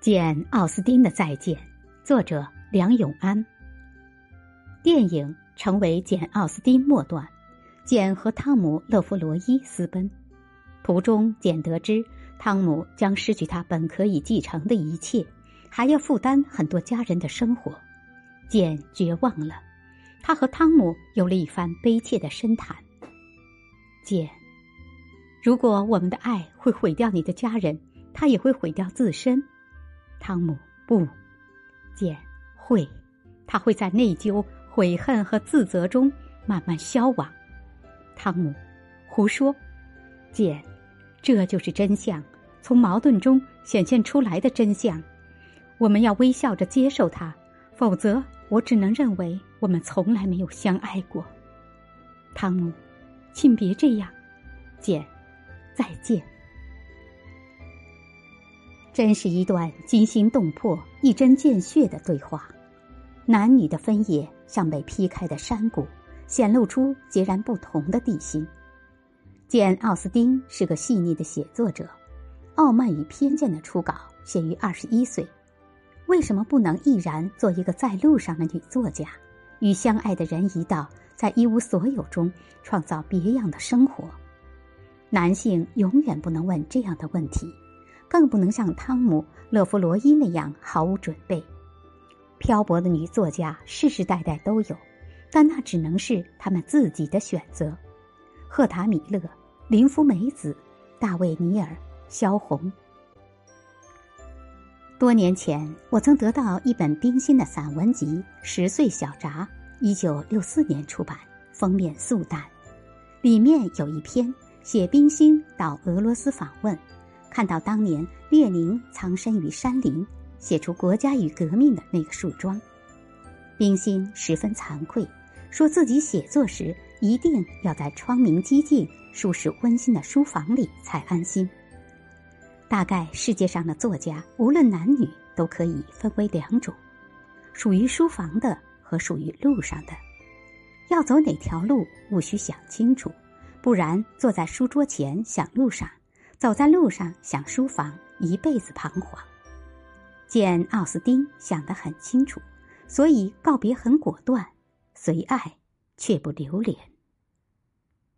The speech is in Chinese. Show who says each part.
Speaker 1: 简·奥斯汀的再见，作者梁永安。电影成为简·奥斯汀末段，简和汤姆·勒弗罗伊私奔，途中简得知汤姆将失去他本可以继承的一切，还要负担很多家人的生活，简绝望了。他和汤姆有了一番悲切的深谈。简，如果我们的爱会毁掉你的家人，他也会毁掉自身。汤姆不，简会，他会在内疚、悔恨和自责中慢慢消亡。汤姆，胡说，简，这就是真相，从矛盾中显现出来的真相。我们要微笑着接受它，否则我只能认为我们从来没有相爱过。汤姆，请别这样，简，再见。真是一段惊心动魄、一针见血的对话。男女的分野像被劈开的山谷，显露出截然不同的地心。简·奥斯丁是个细腻的写作者，傲慢与偏见的初稿写于二十一岁。为什么不能毅然做一个在路上的女作家，与相爱的人一道，在一无所有中创造别样的生活？男性永远不能问这样的问题。更不能像汤姆·勒夫罗伊那样毫无准备。漂泊的女作家世世代代都有，但那只能是他们自己的选择。赫塔·米勒、林芙美子、大卫·尼尔、萧红。多年前，我曾得到一本冰心的散文集《十岁小札》，一九六四年出版，封面素淡，里面有一篇写冰心到俄罗斯访问。看到当年列宁藏身于山林，写出《国家与革命》的那个树桩，冰心十分惭愧，说自己写作时一定要在窗明几净、舒适温馨的书房里才安心。大概世界上的作家，无论男女，都可以分为两种：属于书房的和属于路上的。要走哪条路，务须想清楚，不然坐在书桌前想路上。走在路上想书房，一辈子彷徨。见·奥斯丁想得很清楚，所以告别很果断，随爱却不留恋。